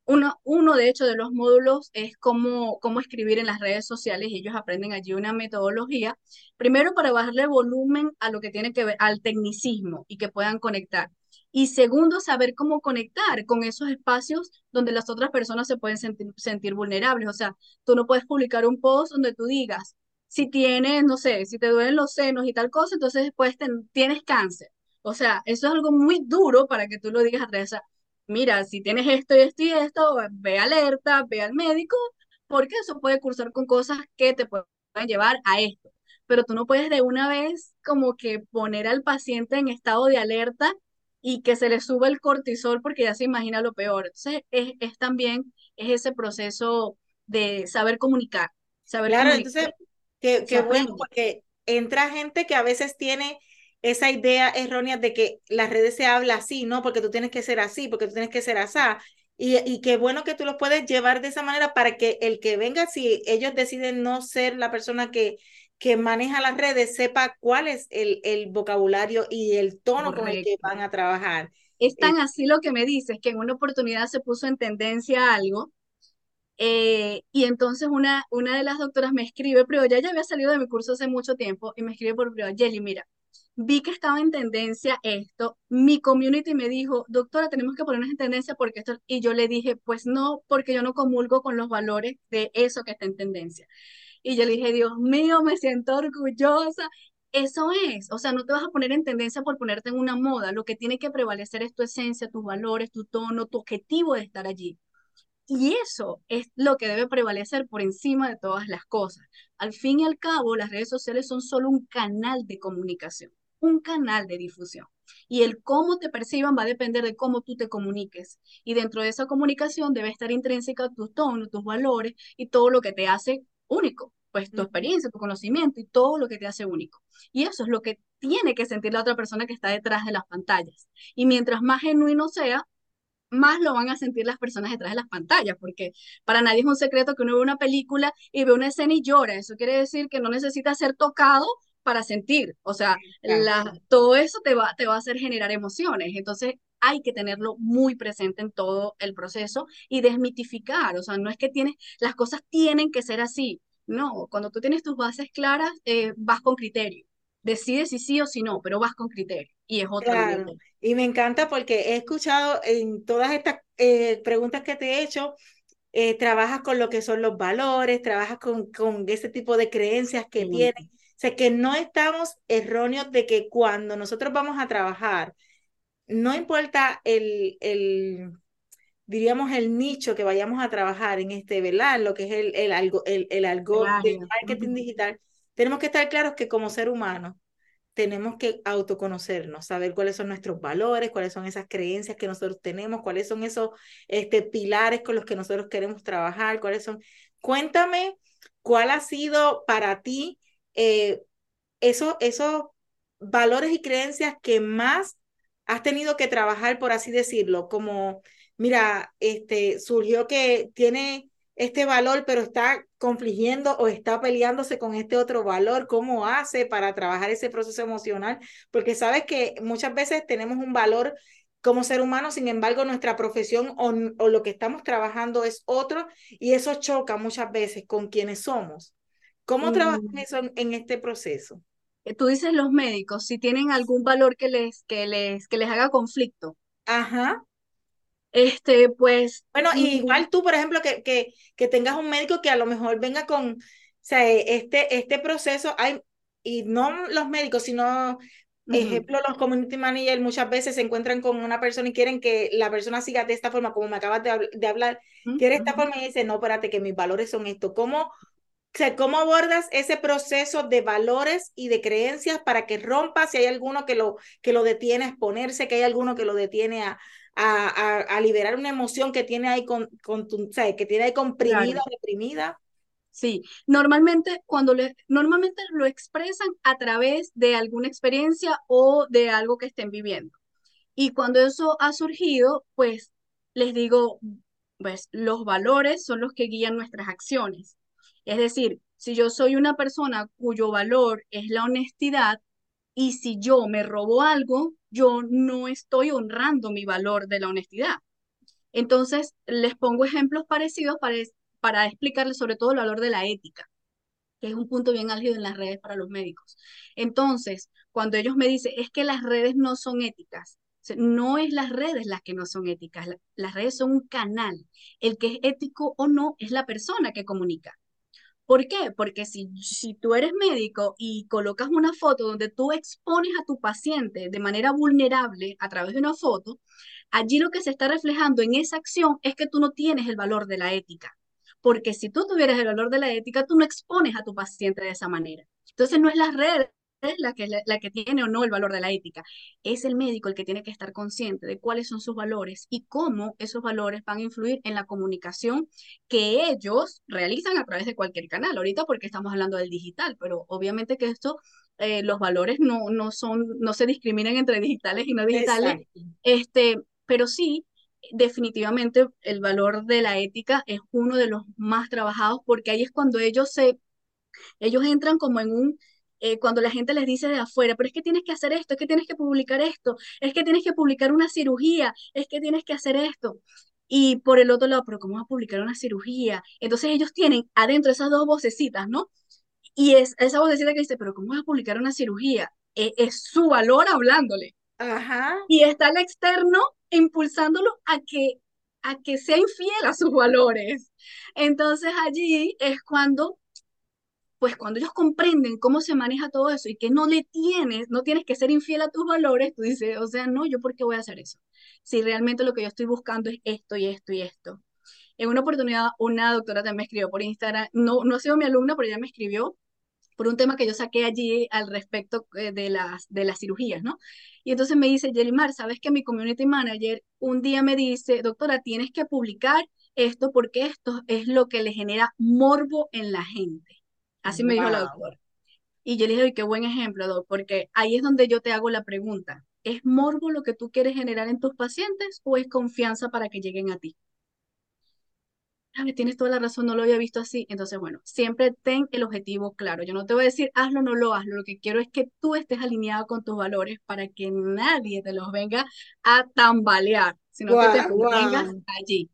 uno, uno, de hecho, de los módulos es cómo, cómo escribir en las redes sociales y ellos aprenden allí una metodología, primero para bajarle volumen a lo que tiene que ver al tecnicismo y que puedan conectar. Y segundo, saber cómo conectar con esos espacios donde las otras personas se pueden sentir, vulnerables. O sea, tú no puedes publicar un post donde tú digas, si tienes, no sé, si te duelen los senos y tal cosa, entonces después tienes cáncer. O sea, eso es algo muy duro para que tú lo digas a través mira, si tienes esto y esto y esto, ve alerta, ve al médico, porque eso puede cursar con cosas que te pueden llevar a esto. Pero tú no puedes de una vez como que poner al paciente en estado de alerta y que se le suba el cortisol porque ya se imagina lo peor. Entonces, es, es también es ese proceso de saber comunicar. Saber claro, entonces, qué, qué bueno, porque entra gente que a veces tiene esa idea errónea de que las redes se habla así, ¿no? Porque tú tienes que ser así, porque tú tienes que ser así. Y, y qué bueno que tú los puedes llevar de esa manera para que el que venga, si ellos deciden no ser la persona que, que maneja las redes, sepa cuál es el, el vocabulario y el tono con el que van a trabajar. Es tan eh, así lo que me dices, que en una oportunidad se puso en tendencia algo eh, y entonces una, una de las doctoras me escribe, pero ya, ya había salido de mi curso hace mucho tiempo, y me escribe por privado, Jelly, mira, vi que estaba en tendencia esto, mi community me dijo, doctora, tenemos que ponernos en tendencia porque esto, y yo le dije, pues no, porque yo no comulgo con los valores de eso que está en tendencia. Y yo le dije, Dios mío, me siento orgullosa. Eso es, o sea, no te vas a poner en tendencia por ponerte en una moda, lo que tiene que prevalecer es tu esencia, tus valores, tu tono, tu objetivo de estar allí. Y eso es lo que debe prevalecer por encima de todas las cosas. Al fin y al cabo, las redes sociales son solo un canal de comunicación un canal de difusión. Y el cómo te perciban va a depender de cómo tú te comuniques. Y dentro de esa comunicación debe estar intrínseca tu tono, tus valores y todo lo que te hace único. Pues tu experiencia, tu conocimiento y todo lo que te hace único. Y eso es lo que tiene que sentir la otra persona que está detrás de las pantallas. Y mientras más genuino sea, más lo van a sentir las personas detrás de las pantallas, porque para nadie es un secreto que uno ve una película y ve una escena y llora. Eso quiere decir que no necesita ser tocado para sentir, o sea, la, todo eso te va, te va a hacer generar emociones, entonces hay que tenerlo muy presente en todo el proceso y desmitificar, o sea, no es que tienes, las cosas tienen que ser así, no, cuando tú tienes tus bases claras, eh, vas con criterio, decides si sí o si no, pero vas con criterio y es otra claro. Y me encanta porque he escuchado en todas estas eh, preguntas que te he hecho, eh, trabajas con lo que son los valores, trabajas con, con ese tipo de creencias que tienen. O sea, que no estamos erróneos de que cuando nosotros vamos a trabajar, no importa el, el diríamos, el nicho que vayamos a trabajar en este, ¿verdad? Lo que es el, el, algo, el, el algo de marketing digital, tenemos que estar claros que como ser humano tenemos que autoconocernos, saber cuáles son nuestros valores, cuáles son esas creencias que nosotros tenemos, cuáles son esos este, pilares con los que nosotros queremos trabajar, cuáles son. Cuéntame cuál ha sido para ti eh, esos, esos valores y creencias que más has tenido que trabajar, por así decirlo, como, mira, este, surgió que tiene este valor, pero está confligiendo o está peleándose con este otro valor, ¿cómo hace para trabajar ese proceso emocional? Porque sabes que muchas veces tenemos un valor como ser humano, sin embargo, nuestra profesión o, o lo que estamos trabajando es otro y eso choca muchas veces con quienes somos. ¿Cómo trabajan mm. eso en, este proceso? Eh, tú dices los médicos, si tienen algún valor que les, que les, que les haga conflicto. Ajá. Este, pues. Bueno, igual tú, por ejemplo, que, que, que tengas un médico que a lo mejor venga con, o sea, este, este proceso, hay, y no los médicos, sino, ejemplo, los community managers muchas veces se encuentran con una persona y quieren que la persona siga de esta forma, como me acabas de, de hablar, quiere esta forma y dice, no, espérate, que mis valores son esto. ¿Cómo, o sea, ¿Cómo abordas ese proceso de valores y de creencias para que rompa si hay alguno que lo, que lo detiene a exponerse, que hay alguno que lo detiene a, a, a, liberar una emoción que tiene ahí con, con tu, que tiene ahí comprimida, reprimida. Sí, normalmente cuando le, normalmente lo expresan a través de alguna experiencia o de algo que estén viviendo. Y cuando eso ha surgido, pues les digo, pues los valores son los que guían nuestras acciones. Es decir, si yo soy una persona cuyo valor es la honestidad y si yo me robo algo, yo no estoy honrando mi valor de la honestidad. Entonces, les pongo ejemplos parecidos para, para explicarles sobre todo el valor de la ética, que es un punto bien álgido en las redes para los médicos. Entonces, cuando ellos me dicen, es que las redes no son éticas, no es las redes las que no son éticas, las redes son un canal. El que es ético o no es la persona que comunica. ¿Por qué? Porque si, si tú eres médico y colocas una foto donde tú expones a tu paciente de manera vulnerable a través de una foto, allí lo que se está reflejando en esa acción es que tú no tienes el valor de la ética. Porque si tú tuvieras el valor de la ética, tú no expones a tu paciente de esa manera. Entonces no es las redes es la que, la, que tiene o no el valor de la ética. Es el médico el que tiene que estar consciente de cuáles son sus valores y cómo esos valores van a influir en la comunicación que ellos realizan a través de cualquier canal. Ahorita porque estamos hablando del digital, pero obviamente que esto, eh, los valores no, no, son, no se discriminan entre digitales y no digitales. Este, pero sí, definitivamente el valor de la ética es uno de los más trabajados porque ahí es cuando ellos se, ellos entran como en un eh, cuando la gente les dice de afuera, pero es que tienes que hacer esto, es que tienes que publicar esto, es que tienes que publicar una cirugía, es que tienes que hacer esto. Y por el otro lado, pero ¿cómo vas a publicar una cirugía? Entonces ellos tienen adentro esas dos vocecitas, ¿no? Y es esa vocecita que dice, pero ¿cómo vas a publicar una cirugía? E, es su valor hablándole. Ajá. Y está el externo impulsándolo a que, a que sea infiel a sus valores. Entonces allí es cuando pues cuando ellos comprenden cómo se maneja todo eso y que no le tienes, no tienes que ser infiel a tus valores, tú dices, o sea, no, yo por qué voy a hacer eso. Si realmente lo que yo estoy buscando es esto y esto y esto. En una oportunidad, una doctora también me escribió por Instagram, no, no ha sido mi alumna, pero ella me escribió por un tema que yo saqué allí al respecto eh, de las, de las cirugías, ¿no? Y entonces me dice, Yelimar, ¿sabes que mi community manager un día me dice, doctora, tienes que publicar esto porque esto es lo que le genera morbo en la gente? Así me dijo la doctora. Y yo le dije, qué buen ejemplo, doctor, porque ahí es donde yo te hago la pregunta. ¿Es morbo lo que tú quieres generar en tus pacientes o es confianza para que lleguen a ti? ver, tienes toda la razón, no lo había visto así. Entonces, bueno, siempre ten el objetivo claro. Yo no te voy a decir, hazlo, no lo hazlo. Lo que quiero es que tú estés alineado con tus valores para que nadie te los venga a tambalear, sino que te mantengas allí.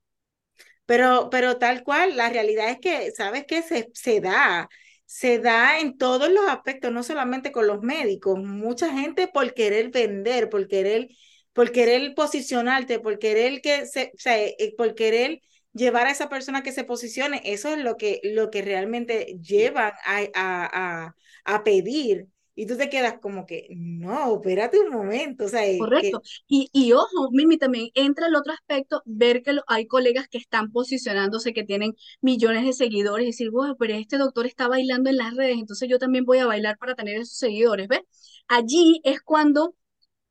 Pero, pero tal cual, la realidad es que, ¿sabes qué? Se, se da se da en todos los aspectos, no solamente con los médicos. Mucha gente por querer vender, por querer, por querer posicionarte, por querer que se, eh, por querer llevar a esa persona que se posicione, eso es lo que, lo que realmente llevan a, a, a, pedir. Y tú te quedas como que, no, espérate un momento. O sea, Correcto. Y, y ojo, Mimi, también entra el otro aspecto, ver que hay colegas que están posicionándose, que tienen millones de seguidores, y decir, bueno, pero este doctor está bailando en las redes, entonces yo también voy a bailar para tener esos seguidores, ¿ves? Allí es cuando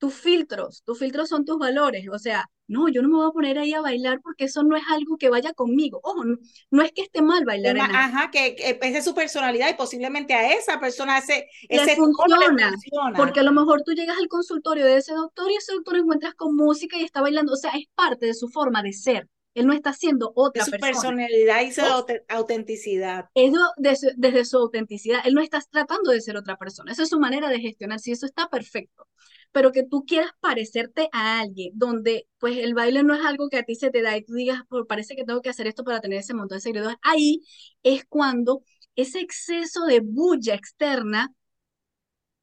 tus filtros, tus filtros son tus valores, o sea, no, yo no me voy a poner ahí a bailar porque eso no es algo que vaya conmigo. Ojo, no, es que esté mal bailar. En ajá, que, que, esa es su personalidad y posiblemente a esa persona ese, ese funciona, Porque a lo mejor tú llegas al consultorio de ese doctor y ese doctor encuentras con música y está bailando. O sea, es parte de su forma de ser. Él no está haciendo otra de su personalidad y su autenticidad. Eso desde su autenticidad. Él no está tratando de ser otra persona. Esa es su manera de gestionar. Si eso está perfecto pero que tú quieras parecerte a alguien, donde pues el baile no es algo que a ti se te da y tú digas, parece que tengo que hacer esto para tener ese montón de seguidores, ahí es cuando ese exceso de bulla externa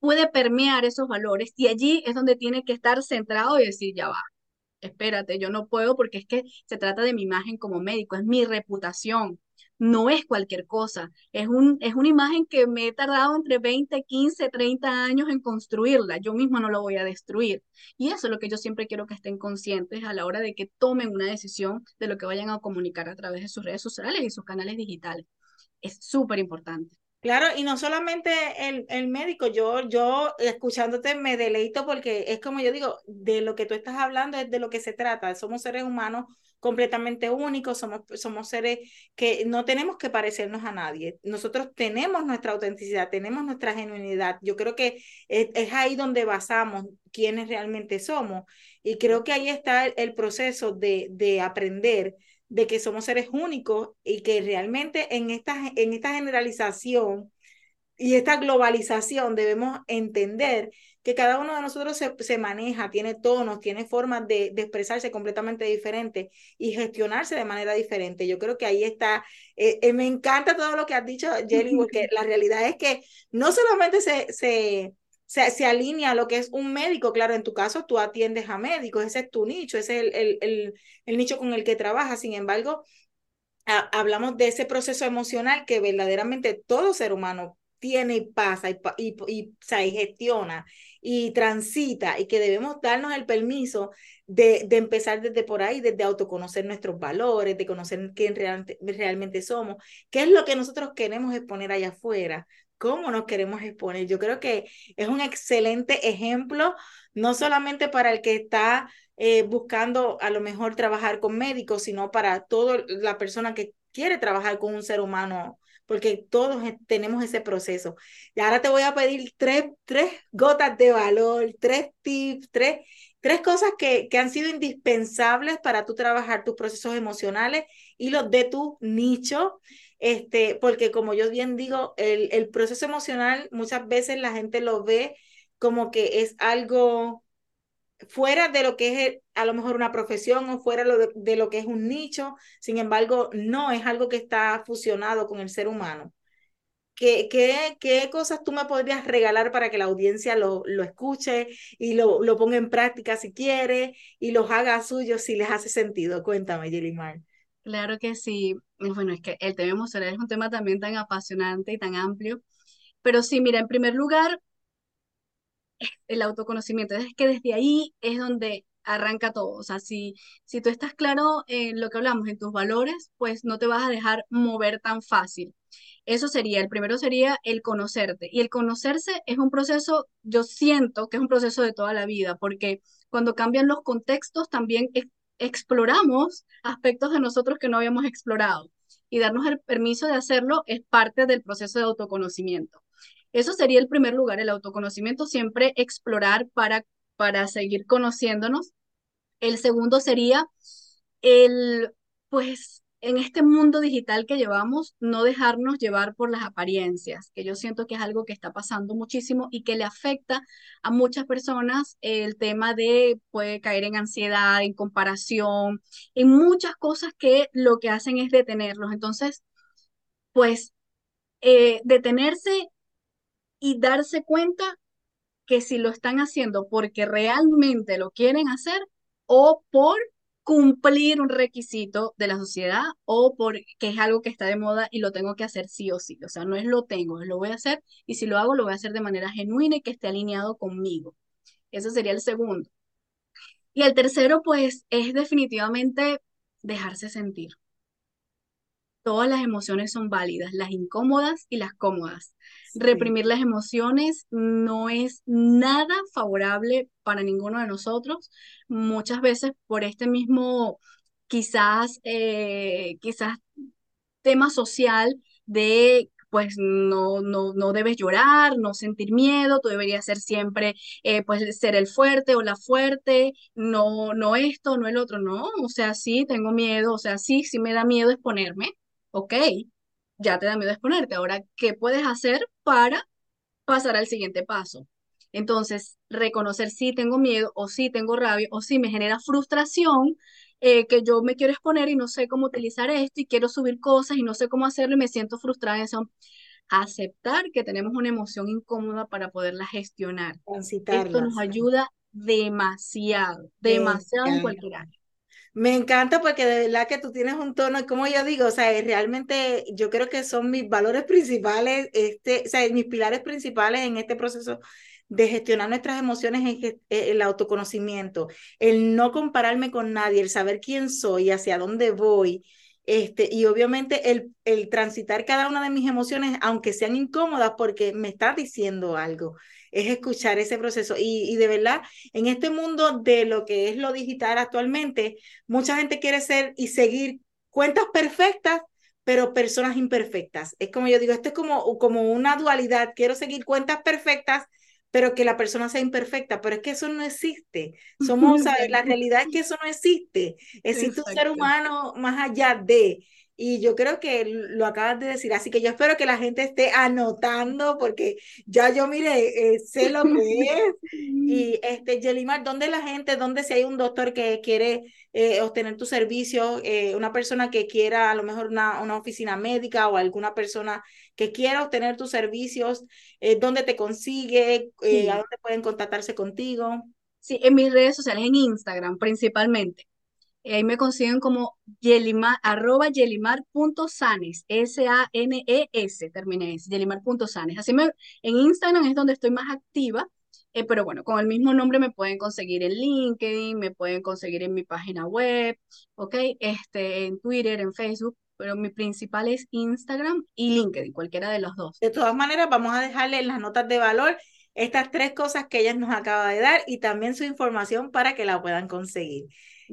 puede permear esos valores y allí es donde tiene que estar centrado y decir, ya va, espérate, yo no puedo porque es que se trata de mi imagen como médico, es mi reputación, no es cualquier cosa, es, un, es una imagen que me he tardado entre 20, 15, 30 años en construirla, yo misma no lo voy a destruir. Y eso es lo que yo siempre quiero que estén conscientes a la hora de que tomen una decisión de lo que vayan a comunicar a través de sus redes sociales y sus canales digitales. Es súper importante. Claro, y no solamente el, el, médico, yo, yo escuchándote me deleito porque es como yo digo, de lo que tú estás hablando es de lo que se trata, somos seres humanos completamente únicos, somos, somos seres que no tenemos que parecernos a nadie. Nosotros tenemos nuestra autenticidad, tenemos nuestra genuinidad. Yo creo que es, ahí donde basamos quiénes realmente somos. Y creo que ahí está el, proceso de, de aprender de que somos seres únicos y que realmente en esta, en esta generalización y esta globalización debemos entender que cada uno de nosotros se, se maneja, tiene tonos, tiene formas de, de, expresarse completamente diferentes y gestionarse de manera diferente. Yo creo que ahí está, eh, eh, me encanta todo lo que has dicho, Jelly, porque la realidad es que no solamente se, se, se, alinea a lo que es un médico, claro, en tu caso tú atiendes a médicos, ese es tu nicho, ese es el, el, nicho con el que trabajas, sin embargo, hablamos de ese proceso emocional que verdaderamente todo ser humano tiene y pasa y, y, gestiona y transita y que debemos darnos el permiso de, de, empezar desde por ahí, desde autoconocer nuestros valores, de conocer quién realmente somos, qué es lo que nosotros queremos exponer allá afuera, cómo nos queremos exponer. Yo creo que es un excelente ejemplo, no solamente para el que está eh, buscando a lo mejor trabajar con médicos, sino para toda la persona que quiere trabajar con un ser humano porque todos tenemos ese proceso. Y ahora te voy a pedir tres, tres gotas de valor, tres tips, tres, tres cosas que, que han sido indispensables para tú trabajar tus procesos emocionales y los de tu nicho. Este, porque como yo bien digo, el, el proceso emocional muchas veces la gente lo ve como que es algo fuera de lo que es a lo mejor una profesión o fuera de, lo que es un nicho, sin embargo, no es algo que está fusionado con el ser humano. ¿Qué, qué, qué cosas tú me podrías regalar para que la audiencia lo, lo escuche y lo, lo ponga en práctica si quiere y los haga suyos si les hace sentido? Cuéntame, Yelimar. Claro que sí. Bueno, es que el tema emocional es un tema también tan apasionante y tan amplio. Pero sí, mira, en primer lugar, el autoconocimiento. Es que desde ahí es donde arranca todo. O sea, si, si tú estás claro en lo que hablamos, en tus valores, pues no te vas a dejar mover tan fácil. Eso sería, el primero sería el conocerte. Y el conocerse es un proceso, yo siento que es un proceso de toda la vida, porque cuando cambian los contextos también exploramos aspectos de nosotros que no habíamos explorado. Y darnos el permiso de hacerlo es parte del proceso de autoconocimiento. Eso sería el primer lugar, el autoconocimiento, siempre explorar para, para seguir conociéndonos. El segundo sería el, pues, en este mundo digital que llevamos, no dejarnos llevar por las apariencias, que yo siento que es algo que está pasando muchísimo y que le afecta a muchas personas el tema de puede caer en ansiedad, en comparación, en muchas cosas que lo que hacen es detenerlos. Entonces, pues, eh, detenerse y darse cuenta que si lo están haciendo porque realmente lo quieren hacer o por cumplir un requisito de la sociedad o porque es algo que está de moda y lo tengo que hacer sí o sí. O sea, no es lo tengo, es lo voy a hacer y si lo hago, lo voy a hacer de manera genuina y que esté alineado conmigo. Ese sería el segundo. Y el tercero, pues, es definitivamente dejarse sentir. Todas las emociones son válidas, las incómodas y las cómodas. Reprimir las emociones no es nada favorable para ninguno de nosotros. Muchas veces por este mismo, quizás, eh, quizás tema social de pues no, no, no debes llorar, no sentir miedo, tú deberías ser siempre, eh, pues ser el fuerte o la fuerte, no, no esto, no el otro, no, o sea, sí, tengo miedo, o sea, sí, sí me da miedo exponerme, ok, ya te da miedo exponerte, ahora, ¿qué puedes hacer para pasar al siguiente paso? Entonces, reconocer si tengo miedo o si tengo rabia o si me genera frustración, eh, que yo me quiero exponer y no sé cómo utilizar esto y quiero subir cosas y no sé cómo hacerlo y me siento frustrada. Eso, aceptar que tenemos una emoción incómoda para poderla gestionar. Esto nos ayuda demasiado, demasiado en cualquier área. Me encanta porque de verdad que tú tienes un tono, como yo digo, o sea, realmente yo creo que son mis valores principales, este, o sea, mis pilares principales en este proceso de gestionar nuestras emociones es eh, el autoconocimiento, el no compararme con nadie, el saber quién soy, hacia dónde voy, este, y obviamente el, el transitar cada una de mis emociones, aunque sean incómodas, porque me está diciendo algo es escuchar ese proceso. Y, y, de verdad, en este mundo de lo que es lo digital actualmente, mucha gente quiere ser y seguir cuentas perfectas, pero personas imperfectas. Es como yo digo, esto es como, como una dualidad. Quiero seguir cuentas perfectas, pero que la persona sea imperfecta, pero es que eso no existe. Somos, la realidad es que eso no existe. Existe un ser humano más allá de. Y yo creo que lo acabas de decir, así que yo espero que la gente esté anotando porque ya yo mire, eh, sé lo que es. Y este, Yelimar, ¿dónde la gente, dónde si hay un doctor que quiere eh, obtener tu servicio, eh, una persona que quiera a lo mejor una, una oficina médica o alguna persona que quiera obtener tus servicios, dónde te consigue, a dónde pueden contactarse contigo? Sí, en mis redes sociales, en Instagram principalmente. Ahí me consiguen como yelimar, arroba yelimar.sanes, S-A-N-E-S, terminé ese, yelimar.sanes. Así me, en Instagram es donde estoy más activa, eh, pero bueno, con el mismo nombre me pueden conseguir en LinkedIn, me pueden conseguir en mi página web, ¿ok? Este, en Twitter, en Facebook, pero mi principal es Instagram y LinkedIn, cualquiera de los dos. De todas maneras, vamos a dejarle en las notas de valor estas tres cosas que ella nos acaba de dar y también su información para que la puedan conseguir.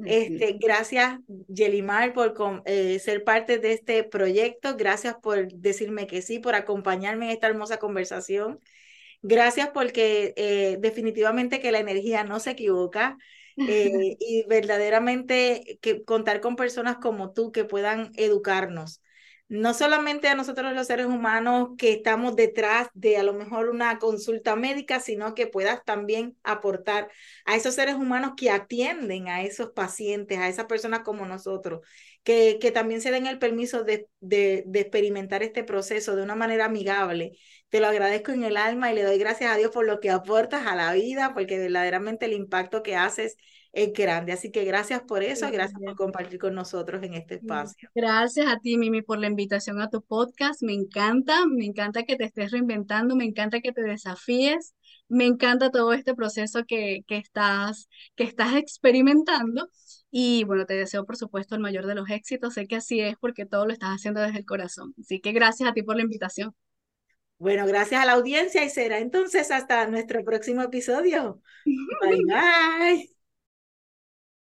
Este, gracias, Yelimar, por eh, ser parte de este proyecto. Gracias por decirme que sí, por acompañarme en esta hermosa conversación. Gracias porque eh, definitivamente que la energía no se equivoca eh, y verdaderamente que contar con personas como tú que puedan educarnos no solamente a nosotros los seres humanos que estamos detrás de a lo mejor una consulta médica, sino que puedas también aportar a esos seres humanos que atienden a esos pacientes, a esas personas como nosotros, que, que también se den el permiso de, de, de experimentar este proceso de una manera amigable. Te lo agradezco en el alma y le doy gracias a Dios por lo que aportas a la vida, porque verdaderamente el impacto que haces es grande. Así que gracias por eso, gracias por compartir con nosotros en este espacio. Gracias a ti, Mimi, por la invitación a tu podcast. Me encanta, me encanta que te estés reinventando, me encanta que te desafíes, me encanta todo este proceso que, que, estás, que estás experimentando. Y bueno, te deseo, por supuesto, el mayor de los éxitos. Sé que así es porque todo lo estás haciendo desde el corazón. Así que gracias a ti por la invitación. Bueno, gracias a la audiencia y será entonces hasta nuestro próximo episodio. Bye bye.